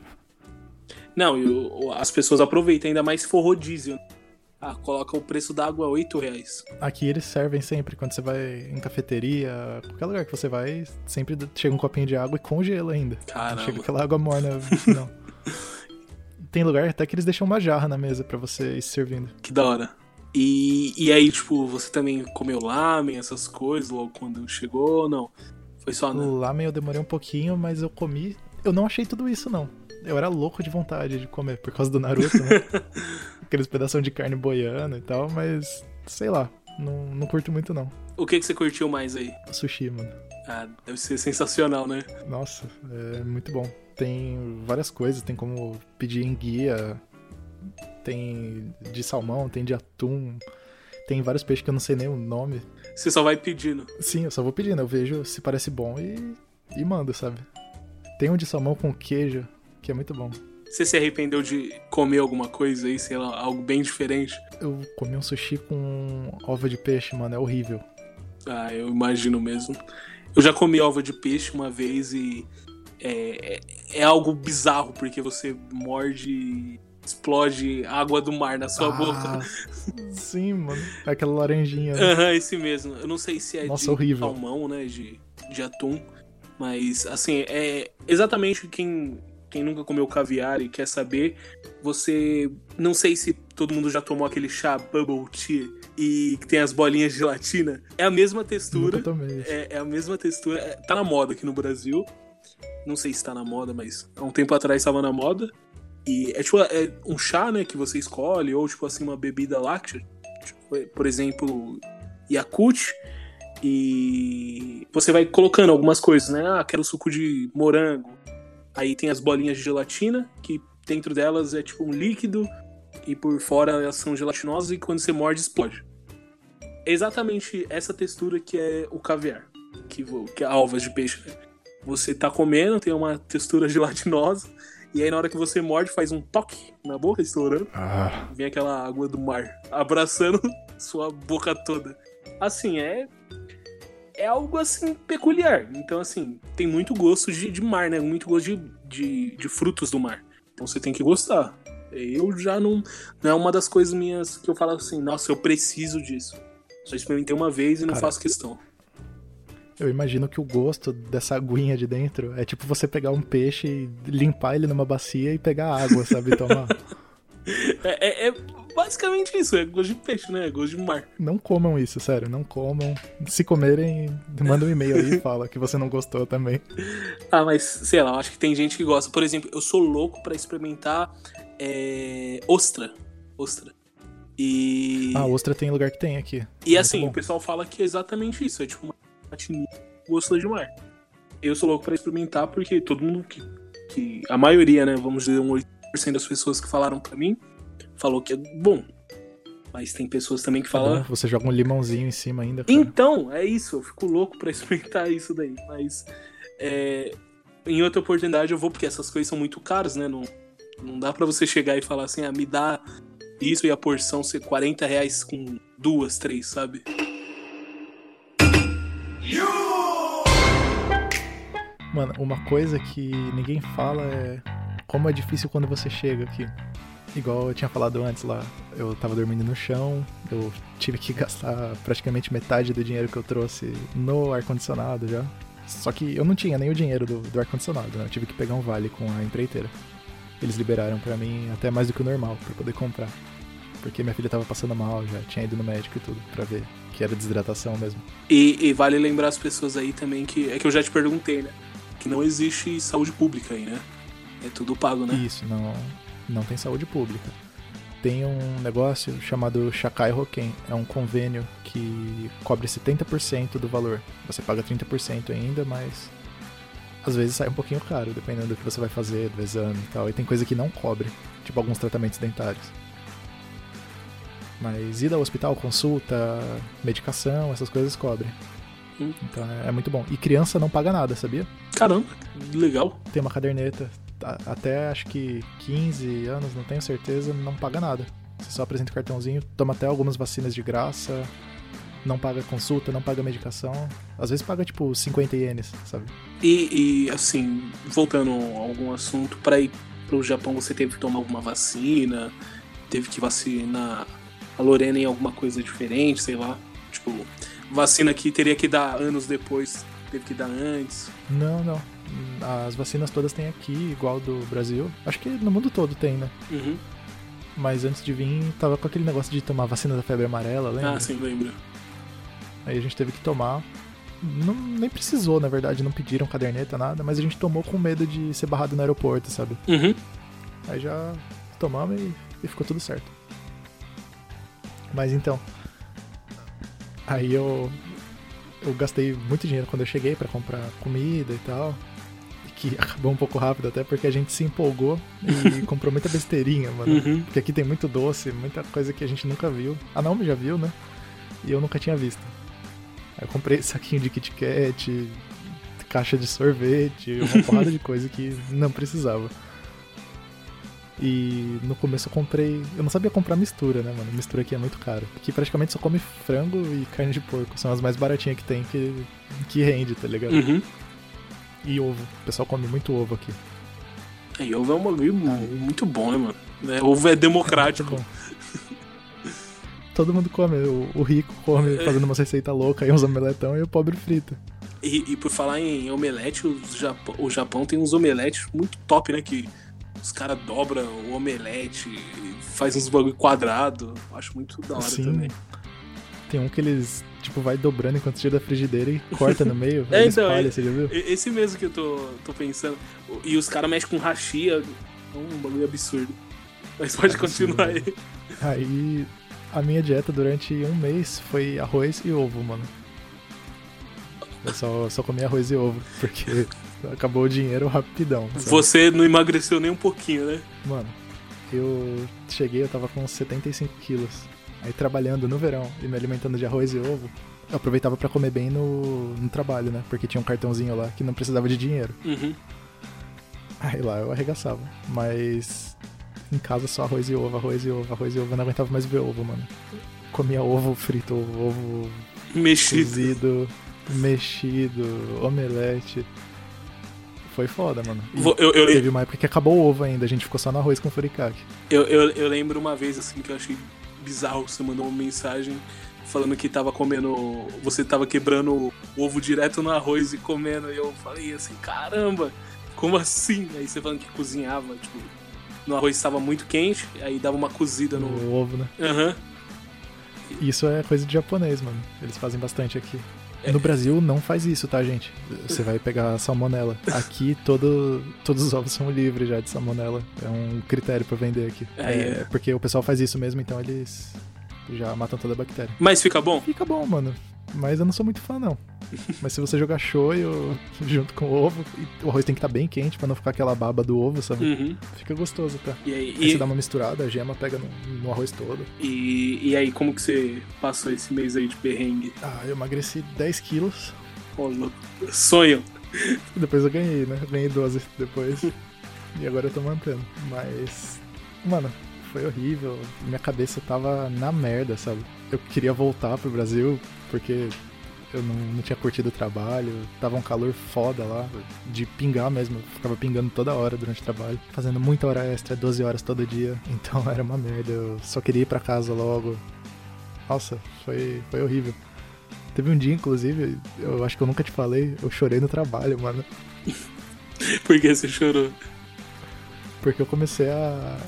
Não, e as pessoas aproveitam, ainda mais se for rodízio. Ah, coloca o preço da água a 8 reais. Aqui eles servem sempre, quando você vai em cafeteria, qualquer lugar que você vai, sempre chega um copinho de água e com gelo ainda. Caramba. Não chega aquela água morna, não. Tem lugar até que eles deixam uma jarra na mesa pra você ir se servindo. Que da hora. E, e aí, tipo, você também comeu lamen, essas coisas, logo quando chegou ou não? Foi só, né? O lamen eu demorei um pouquinho, mas eu comi. Eu não achei tudo isso, não. Eu era louco de vontade de comer por causa do Naruto, né? Aqueles pedaços de carne boiando e tal, mas sei lá, não, não curto muito não. O que, que você curtiu mais aí? Sushi, mano. Ah, deve ser sensacional, né? Nossa, é muito bom. Tem várias coisas, tem como pedir em guia, tem de salmão, tem de atum, tem vários peixes que eu não sei nem o nome. Você só vai pedindo. Sim, eu só vou pedindo, eu vejo se parece bom e, e mando, sabe? Tem um de salmão com queijo, que é muito bom. Você se arrependeu de comer alguma coisa aí, sei lá, algo bem diferente? Eu comi um sushi com ova de peixe, mano, é horrível. Ah, eu imagino mesmo. Eu já comi ova de peixe uma vez e é, é, é algo bizarro, porque você morde explode água do mar na sua Ah, boca. Sim, mano. É aquela laranjinha. né? Aham, esse mesmo. Eu não sei se é Nossa, de horrível. salmão, né? De, de atum. Mas, assim, é exatamente quem, quem nunca comeu caviar e quer saber. Você. Não sei se todo mundo já tomou aquele chá bubble tea e que tem as bolinhas de gelatina. É a mesma textura. É, é a mesma textura. É, tá na moda aqui no Brasil. Não sei se tá na moda, mas há um tempo atrás estava na moda. E é tipo é um chá, né, que você escolhe, ou tipo assim, uma bebida láctea. Tipo, por exemplo, Yakult. E você vai colocando algumas coisas, né? Ah, quero suco de morango. Aí tem as bolinhas de gelatina, que dentro delas é tipo um líquido, e por fora elas são gelatinosas, e quando você morde, explode. É exatamente essa textura que é o caviar, que, que é a ovas de peixe. Você tá comendo, tem uma textura gelatinosa, e aí na hora que você morde, faz um toque na boca, estourando, Ah, vem aquela água do mar abraçando sua boca toda. Assim, é. É algo assim peculiar. Então, assim, tem muito gosto de, de mar, né? Muito gosto de, de, de frutos do mar. Então você tem que gostar. Eu já não. Não é uma das coisas minhas que eu falo assim, nossa, eu preciso disso. Só experimentei uma vez e não Cara, faço questão. Eu imagino que o gosto dessa aguinha de dentro é tipo você pegar um peixe e limpar ele numa bacia e pegar água, sabe? Tomar. É, é- é basicamente isso, é gosto de peixe, né? É gosto de mar. Não comam isso, sério, não comam. Se comerem, manda um e-mail aí e fala que você não gostou também. Ah, mas sei lá, eu acho que tem gente que gosta. Por exemplo, eu sou louco pra experimentar é, ostra. Ostra. E. Ah, ostra tem lugar que tem aqui. e assim, o pessoal fala que é exatamente isso. É tipo uma patininha com gosto de mar. Eu sou louco pra experimentar porque todo mundo que. que a maioria, né? Vamos dizer, um 80% das pessoas que falaram pra mim falou que é bom. Mas tem pessoas também que falam. bom, você joga um limãozinho em cima ainda. Cara. Então, é isso. Eu fico louco pra experimentar isso daí. Mas é, em outra oportunidade eu vou, porque essas coisas são muito caras, né? Não, não dá pra você chegar e falar assim, ah, me dá isso e a porção ser 40 reais com duas, três, sabe? Mano, uma coisa que ninguém fala é como é difícil quando você chega aqui. Igual eu tinha falado antes lá, eu tava dormindo no chão, eu tive que gastar praticamente metade do dinheiro que eu trouxe no ar-condicionado já. Só que eu não tinha nem o dinheiro do, do ar-condicionado, né? Eu tive que pegar um vale com a empreiteira. Eles liberaram para mim até mais do que o normal para poder comprar. Porque minha filha tava passando mal já, tinha ido no médico e tudo, pra ver que era desidratação mesmo. E, e vale lembrar as pessoas aí também que. É que eu já te perguntei, né? Que não existe saúde pública aí, né? É tudo pago, né? Isso, não, não tem saúde pública. Tem um negócio chamado Shakai Hoken, é um convênio que cobre 70% do valor. Você paga 30% ainda, mas às vezes sai um pouquinho caro, dependendo do que você vai fazer, do exame e tal. E tem coisa que não cobre, tipo alguns tratamentos dentários. Mas ida ao hospital, consulta, medicação, essas coisas cobre. Hum. Então é, é muito bom. E criança não paga nada, sabia? Caramba, legal. Tem uma caderneta, até acho que 15 anos, não tenho certeza, não paga nada. Você só apresenta o cartãozinho, toma até algumas vacinas de graça, não paga consulta, não paga medicação. Às vezes paga tipo 50 ienes, sabe? E, e, assim, voltando a algum assunto, para ir pro Japão você teve que tomar alguma vacina, teve que vacinar a Lorena em alguma coisa diferente, sei lá. Tipo, vacina que teria que dar anos depois, teve que dar antes. Não, não. As vacinas todas tem aqui, igual do Brasil. Acho que no mundo todo tem, né? Uhum. Mas antes de vir, tava com aquele negócio de tomar vacina da febre amarela, lembra? Ah, sim, lembro. Aí a gente teve que tomar. Não, nem precisou, na verdade, não pediram caderneta, nada, mas a gente tomou com medo de ser barrado no aeroporto, sabe? Uhum. Aí já tomamos e, e ficou tudo certo. Mas então. Aí eu. Eu gastei muito dinheiro quando eu cheguei pra comprar comida e tal. E que acabou um pouco rápido até porque a gente se empolgou e comprou muita besteirinha, mano. Uhum. Porque aqui tem muito doce, muita coisa que a gente nunca viu. A Naomi já viu, né? E eu nunca tinha visto. Aí eu comprei saquinho de Kit Kat, caixa de sorvete, uma porrada de coisa que não precisava. E no começo eu comprei. Eu não sabia comprar mistura, né, mano? Mistura aqui é muito caro. Aqui praticamente só come frango e carne de porco. São as mais baratinhas que tem que, que rende, tá ligado? Uhum. E ovo. O pessoal come muito ovo aqui. E ovo é um bagulho mu- Aí. muito bom, né, mano? É, ovo é democrático. Bom. Todo mundo come. O, o rico come fazendo uma receita louca e uns omeletão e o pobre frita. E, e por falar em omelete, o Japão, o Japão tem uns omeletes muito top, né? Que os caras dobram o omelete, faz uns bagulho quadrado. Acho muito da hora Sim. também. Tem um que eles, tipo, vai dobrando enquanto tira da frigideira e corta no meio. É, então, espalha, é- você já viu? E- Esse mesmo que eu tô, tô pensando. E os caras mexem com rachia. É um bagulho absurdo. Mas pode Absurdo, continuar aí. Aí a minha dieta durante um mês foi arroz e ovo, mano. Eu só, só comi arroz e ovo, porque acabou o dinheiro rapidão. sabe? Você não emagreceu nem um pouquinho, né? Mano, eu cheguei, eu tava com uns 75 quilos. Aí trabalhando no verão e me alimentando de arroz e ovo, eu aproveitava pra comer bem no, no trabalho, né? Porque tinha um cartãozinho lá que não precisava de dinheiro. Uhum. Aí lá eu arregaçava. Mas em casa só arroz e ovo, arroz e ovo, arroz e ovo. Eu não aguentava mais ver ovo, mano. Comia ovo frito, ovo Mexido. cozido, mexido, omelete. Foi foda, mano. Eu, eu, teve uma época que acabou o ovo ainda, a gente ficou só no arroz com furikake. Eu, eu, eu lembro uma vez assim que eu achei bizarro. Você mandou uma mensagem falando que tava comendo. Você tava quebrando o ovo direto no arroz e comendo. E eu falei assim: caramba, como assim? Aí você falando que cozinhava, tipo, no arroz estava muito quente, aí dava uma cozida no. No ovo, né? Aham. Isso é coisa de japonês, mano. Eles fazem bastante aqui. No Brasil não faz isso, tá, gente? Você vai pegar salmonela. Aqui todo, todos os ovos são livres já de salmonela. É um critério pra vender aqui. É, é. porque o pessoal faz isso mesmo, então eles já matam toda a bactéria. Mas fica bom? Fica bom, mano. Mas eu não sou muito fã, não. Mas se você jogar shoyu junto com o ovo, o arroz tem que estar bem quente pra não ficar aquela baba do ovo, sabe? Uhum. Fica gostoso, tá? E aí, Aí você e, dá uma misturada, a gema pega no, no arroz todo. e, e aí, como que você passou esse mês aí de perrengue? Ah, eu emagreci 10 quilos. Louco. Sonho. Depois eu ganhei, né? Eu ganhei 12 depois. e agora eu tô mantendo. Mas, mano, foi horrível. Minha cabeça tava na merda, sabe? Eu queria voltar pro Brasil porque eu não, não tinha curtido o trabalho, tava um calor foda lá, de pingar mesmo, eu ficava pingando toda hora durante o trabalho, fazendo muita hora extra, 12 horas todo dia, então era uma merda, eu só queria ir pra casa logo. Nossa, foi, foi horrível. Teve um dia, inclusive, eu acho que eu nunca te falei, eu chorei no trabalho, mano. Por que você chorou? Porque eu comecei a,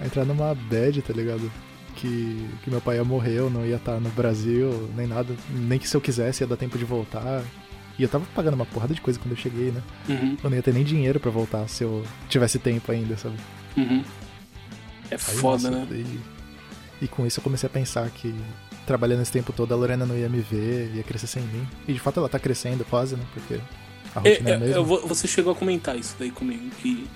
a entrar numa bad, tá ligado? Que, que meu pai ia morrer, eu não ia estar no Brasil, nem nada. Nem que se eu quisesse ia dar tempo de voltar. E eu tava pagando uma porrada de coisa quando eu cheguei, né? Uhum, Eu não ia ter nem dinheiro pra voltar se eu tivesse tempo ainda, sabe? uhum. É Aí, foda, nossa, né? E, e com isso eu comecei a pensar que trabalhando esse tempo todo a Lorena não ia me ver, ia crescer sem mim. E de fato ela tá crescendo quase, né? Porque a É, rotina é, é, você chegou a comentar isso daí comigo, que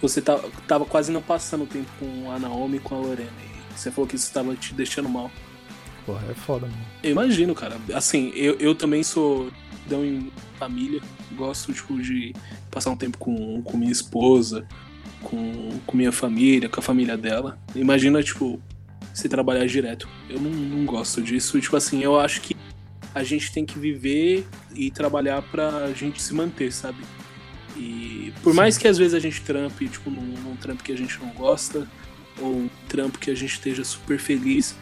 você tá, tava quase não passando tempo com a Naomi e com a Lorena. Você falou que isso tava te deixando mal. Porra, é foda, mano. Eu imagino, cara. Assim, eu, eu também sou dão em família. Gosto, tipo, de passar um tempo com, com minha esposa, com, com minha família, com a família dela. Imagina, tipo, se trabalhar direto. Eu não, não gosto disso. Tipo assim, eu acho que a gente tem que viver e trabalhar pra gente se manter, sabe? E por Sim. mais que às vezes a gente trampe, tipo, num, num trampo que a gente não gosta, ou um trampo que a gente esteja super feliz,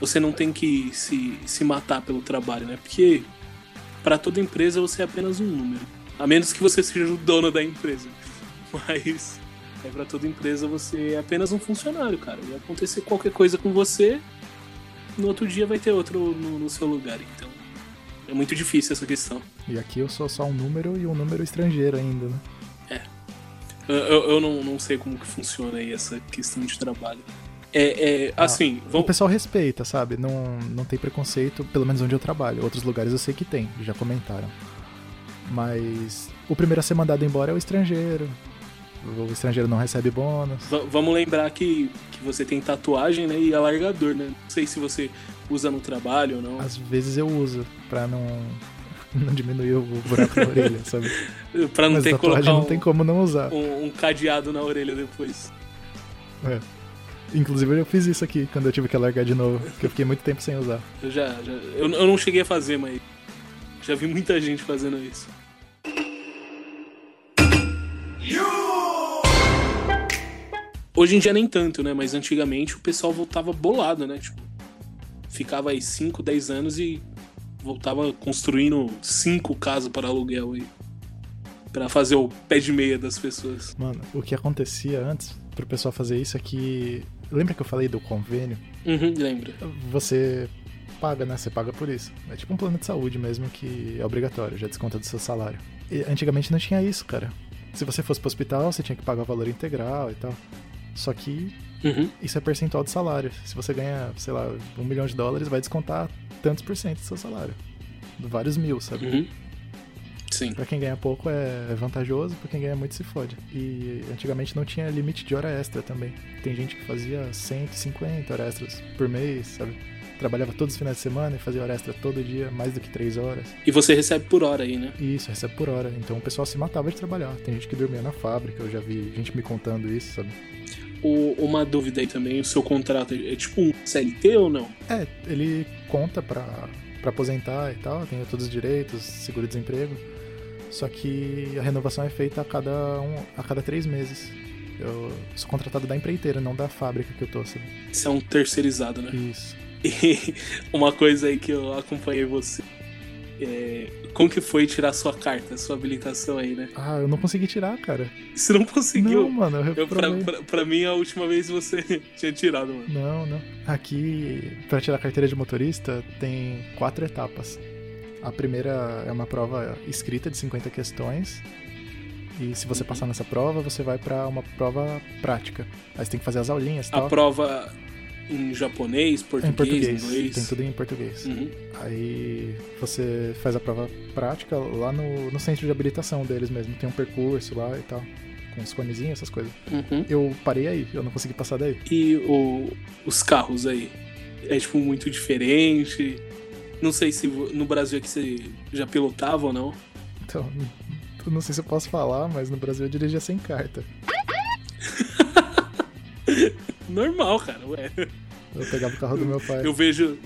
você não tem que se, se matar pelo trabalho, né? Porque para toda empresa você é apenas um número. A menos que você seja o dono da empresa. Mas é para toda empresa você é apenas um funcionário, cara. Vai acontecer qualquer coisa com você, no outro dia vai ter outro no, no seu lugar. Então é muito difícil essa questão. E aqui eu sou só um número e um número estrangeiro ainda, né? Eu, eu, não, não sei como que funciona aí essa questão de trabalho. É, é assim, O vamos. pessoal respeita, sabe? Não, não tem preconceito, pelo menos onde eu trabalho. Outros lugares eu sei que tem, já comentaram. Mas o primeiro a ser mandado embora é o estrangeiro. O estrangeiro não recebe bônus. Va- Vamos lembrar que, que você tem tatuagem né, e alargador, né? Não sei se você usa no trabalho ou não. Às vezes eu uso pra não, não diminuir o buraco da orelha, sabe? Pra não Mas ter que colocar não um, tem como não usar. um- um cadeado na orelha depois. É. Inclusive eu fiz isso aqui quando eu tive que largar de novo, porque eu fiquei muito tempo sem usar. Eu já. já eu, eu não cheguei a fazer, mas já vi muita gente fazendo isso. Hoje em dia nem tanto, né? Mas antigamente o pessoal voltava bolado, né? Tipo, ficava aí 5, 10 anos e voltava construindo cinco casas para aluguel aí. Pra fazer o pé de meia das pessoas. Mano, o que acontecia antes pro pessoal fazer isso é que. Lembra que eu falei do convênio? Uhum, lembra? Você paga, né? Você paga por isso. É tipo um plano de saúde mesmo que é obrigatório, já desconta do seu salário. E antigamente não tinha isso, cara. Se você fosse pro hospital, você tinha que pagar o valor integral e tal. Só que Uhum. isso é percentual do salário. Se você ganha, sei lá, um milhão de dólares, vai descontar tantos por cento do seu salário. Vários mil, sabe? Uhum. Sim. Pra quem ganha pouco é vantajoso, pra quem ganha muito se fode. E antigamente não tinha limite de hora extra também. Tem gente que fazia 150 horas extras por mês, sabe? Trabalhava todos os finais de semana e fazia hora extra todo dia, mais do que 3 horas. E você recebe por hora aí, né? Isso, recebe por hora. Então o pessoal se matava de trabalhar. Tem gente que dormia na fábrica, eu já vi gente me contando isso, sabe? O- uma dúvida aí também, o seu contrato é tipo um CLT ou não? É, ele conta pra, pra aposentar e tal, tem todos os direitos, seguro-desemprego. Só que a renovação é feita a cada, um, a cada três meses. Eu sou contratado da empreiteira, não da fábrica que eu tô, sabe? Isso é um terceirizado, né? Isso. E uma coisa aí que eu acompanhei você. É, como que foi tirar sua carta, sua habilitação aí, né? Ah, eu não consegui tirar, cara. Você não conseguiu. Não, mano, eu Eu, pra, pra, pra mim, a última vez você tinha tirado, mano. Não, não. Aqui, pra tirar a carteira de motorista, tem quatro etapas. A primeira é uma prova escrita de 50 questões. E se você passar nessa prova, você vai pra uma prova prática. Aí você tem que fazer as aulinhas e A tal. prova em japonês, português, em português. inglês. Tem tudo em português. Uhum. Aí você faz a prova prática lá no, no centro de habilitação deles mesmo. Tem um percurso lá e tal. Com os conezinhos, essas coisas. Uhum. Eu parei aí, eu não consegui passar daí. E o- os carros aí? É tipo muito diferente. Não sei se no Brasil é que você já pilotava ou não. Então, não sei se eu posso falar, mas no Brasil eu dirigia sem carta. Normal, cara. Ué. Eu pegava o carro do meu pai. Eu vejo,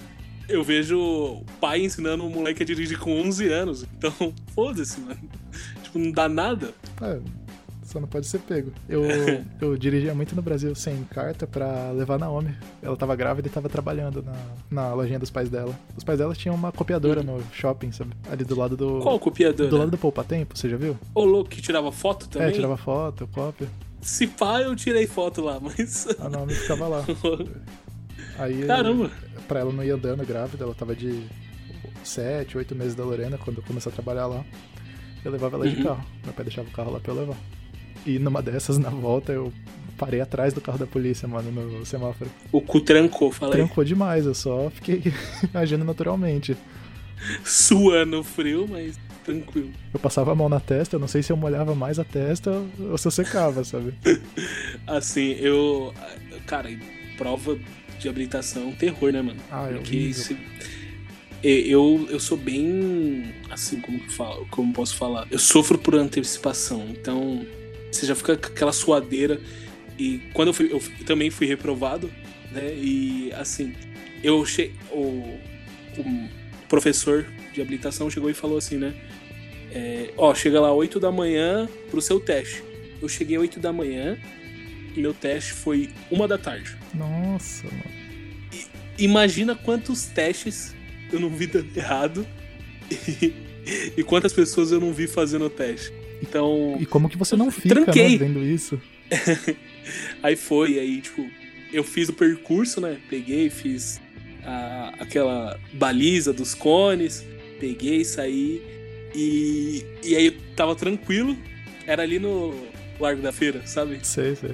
eu vejo o pai ensinando o moleque a dirigir com 11 anos. Então, foda-se, mano. Tipo, não dá nada. É, só não pode ser pego. Eu, eu dirigia muito no Brasil sem carta pra levar Naomi. Ela tava grávida e tava trabalhando na, na lojinha dos pais dela. Os pais dela tinham uma copiadora no shopping, sabe? Ali do lado do. Qual copiadora? Do lado do Poupa Tempo, você já viu? Ô, louco, que tirava foto também? É, tirava foto, cópia. Se pá, eu tirei foto lá, mas. A Naomi ficava lá. Aí, Caramba! Pra ela não ir andando grávida, ela tava de 7, 8 meses da Lorena quando eu comecei a trabalhar lá. Eu levava ela de Uhum. carro. Meu pai deixava o carro lá pra eu levar. E numa dessas, na volta, eu parei atrás do carro da polícia, mano, no semáforo. O cu trancou, falei. Trancou demais, eu só fiquei agindo naturalmente. Suando frio, mas tranquilo. Eu passava a mão na testa, eu não sei se eu molhava mais a testa ou se eu secava, sabe? Assim, eu. Cara, prova de habilitação terror, né, mano? Ah, é Porque se- eu, eu sou bem. Assim, como falo? Como posso falar? Eu sofro por antecipação. Então, você já fica com aquela suadeira. E quando eu fui. Eu também fui reprovado, né? E assim, eu che... o, o professor de habilitação chegou e falou assim, né? É, ó, chega lá 8 da manhã pro seu teste. Eu cheguei 8 da manhã meu teste foi uma da tarde. Nossa, mano. Imagina quantos testes eu não vi dando errado e, e quantas pessoas eu não vi fazendo o teste. Então, E como que você não fica, Tranquei. né, vendo isso? aí foi, aí tipo, eu fiz o percurso, né? Peguei, fiz a- aquela baliza dos cones, peguei, saí e, e aí tava tranquilo. Era ali no Largo da Feira, sabe? Sei, sei.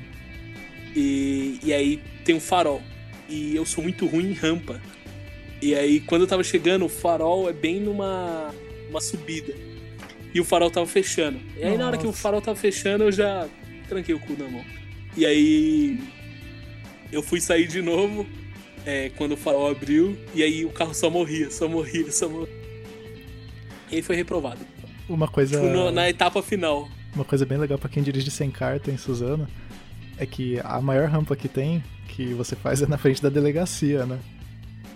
E, e aí tem um farol. E eu sou muito ruim em rampa. E aí, quando eu tava chegando, o farol é bem numa uma subida. E o farol tava fechando. E aí, na hora que o Nossa. farol tava fechando, eu já tranquei o cu na mão. E aí, eu fui sair de novo é, quando o farol abriu. E aí, o carro só morria, só morria, só morria. E aí foi reprovado. Uma coisa. Tipo, no- na etapa final. Uma coisa bem legal pra quem dirige sem carta em Suzano é que a maior rampa que tem, que você faz é na frente da delegacia, né?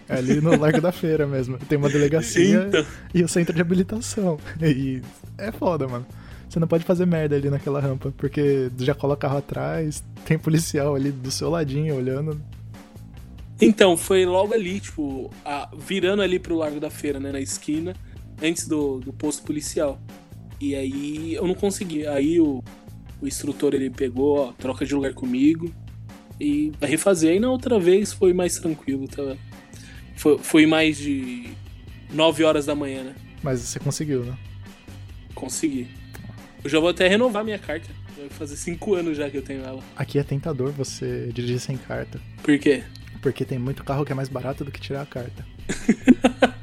É ali no Largo da Feira mesmo. Tem uma delegacia Então. e o centro de habilitação. E é foda, mano. Você não pode fazer merda ali naquela rampa, porque já cola carro atrás, tem policial ali do seu ladinho olhando. Então, foi logo ali, tipo, a- virando ali pro Largo da Feira, né, na esquina, antes do, do posto policial. E aí eu não consegui. Aí o, o instrutor ele pegou, ó, troca de lugar comigo e vai refazer. Aí na outra vez foi mais tranquilo, tá? Foi, foi mais de 9 horas da manhã, né? Mas você conseguiu, né? Consegui. Eu já vou até renovar minha carta. Vai fazer 5 anos já que eu tenho ela. Aqui é tentador você dirigir sem carta, Por quê? porque tem muito carro que é mais barato do que tirar a carta.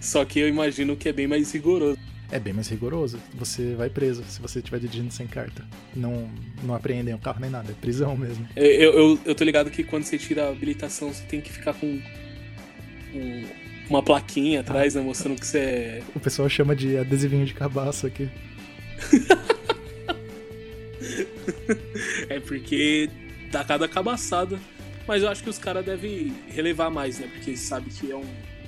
Só que eu imagino que é bem mais rigoroso. É bem mais rigoroso. Você vai preso se você estiver dirigindo sem carta. Não, não apreendem o carro nem nada, é prisão mesmo. Eu, eu, eu tô ligado que quando você tira a habilitação, você tem que ficar com um- uma plaquinha atrás, né? Mostrando que você é. O pessoal chama de adesivinho de cabaço aqui. É porque dá cada cabaçada. Mas eu acho que os caras devem relevar mais, né? Porque sabe que é um,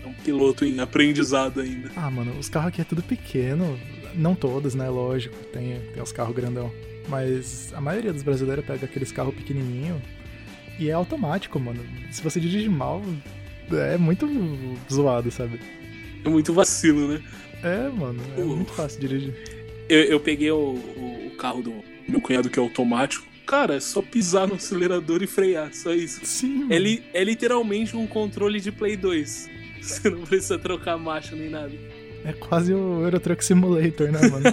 é um piloto em aprendizado ainda. Ah, mano, os carros aqui é tudo pequeno. Não todos, né? Lógico, tem, tem os carros grandão. Mas a maioria dos brasileiros pega aqueles carros pequenininhos e é automático, mano. Se você dirige mal, é muito zoado, sabe? É muito vacilo, né? É, mano, é Uh. muito fácil dirigir. Eu, eu peguei o, o- o carro do meu cunhado que é automático. Cara, é só pisar no acelerador e frear, só isso. Sim. É, li- é literalmente um controle de Play 2. Você não precisa trocar marcha nem nada. É quase o Euro Truck Simulator, né, mano?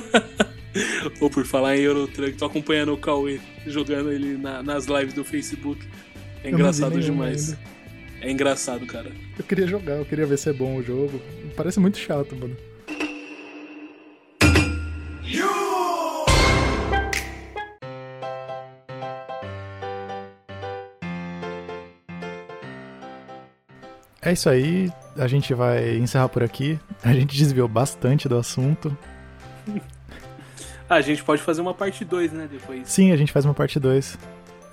Ou por falar em Eurotruck, tô acompanhando o Cauê jogando ele na- nas lives do Facebook. É engraçado demais. É engraçado, cara. Eu queria jogar, eu queria ver se é bom o jogo. Parece muito chato, mano. É isso aí, a gente vai encerrar por aqui. A gente desviou bastante do assunto. Ah, a gente pode fazer uma parte 2, né? Depois. Sim, a gente faz uma parte 2.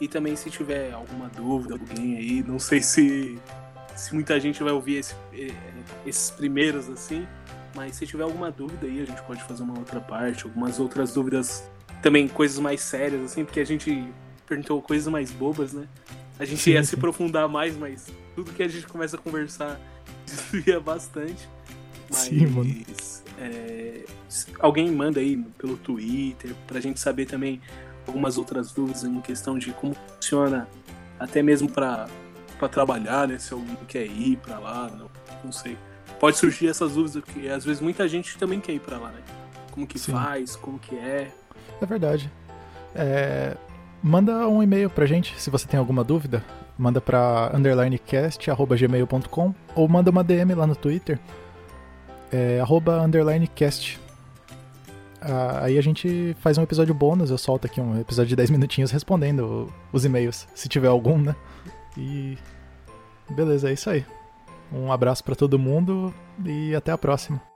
E também se tiver alguma dúvida, alguém aí, não sei se. se muita gente vai ouvir esse, eh, esses primeiros assim. Mas se tiver alguma dúvida aí, a gente pode fazer uma outra parte, algumas outras dúvidas, também coisas mais sérias, assim, porque a gente perguntou coisas mais bobas, né? A gente sim, ia sim. se aprofundar mais, mas tudo que a gente começa a conversar desvia bastante. Mas, sim, mano. É, alguém manda aí pelo Twitter pra gente saber também algumas outras dúvidas em questão de como funciona até mesmo para trabalhar, né? Se alguém quer ir para lá, não, não sei. Pode surgir essas dúvidas, porque às vezes muita gente também quer ir para lá, né? Como que Sim. faz, como que é. É verdade. É, manda um e-mail pra gente se você tem alguma dúvida. Manda pra underlinecast.gmail.com ou manda uma DM lá no Twitter. É, arroba underlinecast. Ah, aí a gente faz um episódio bônus, eu solto aqui um episódio de 10 minutinhos respondendo os e-mails, se tiver algum, né? E beleza, é isso aí. Um abraço para todo mundo e até a próxima.